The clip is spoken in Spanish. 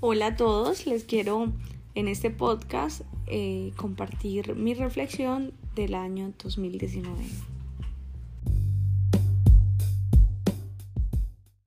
Hola a todos, les quiero en este podcast eh, compartir mi reflexión del año 2019.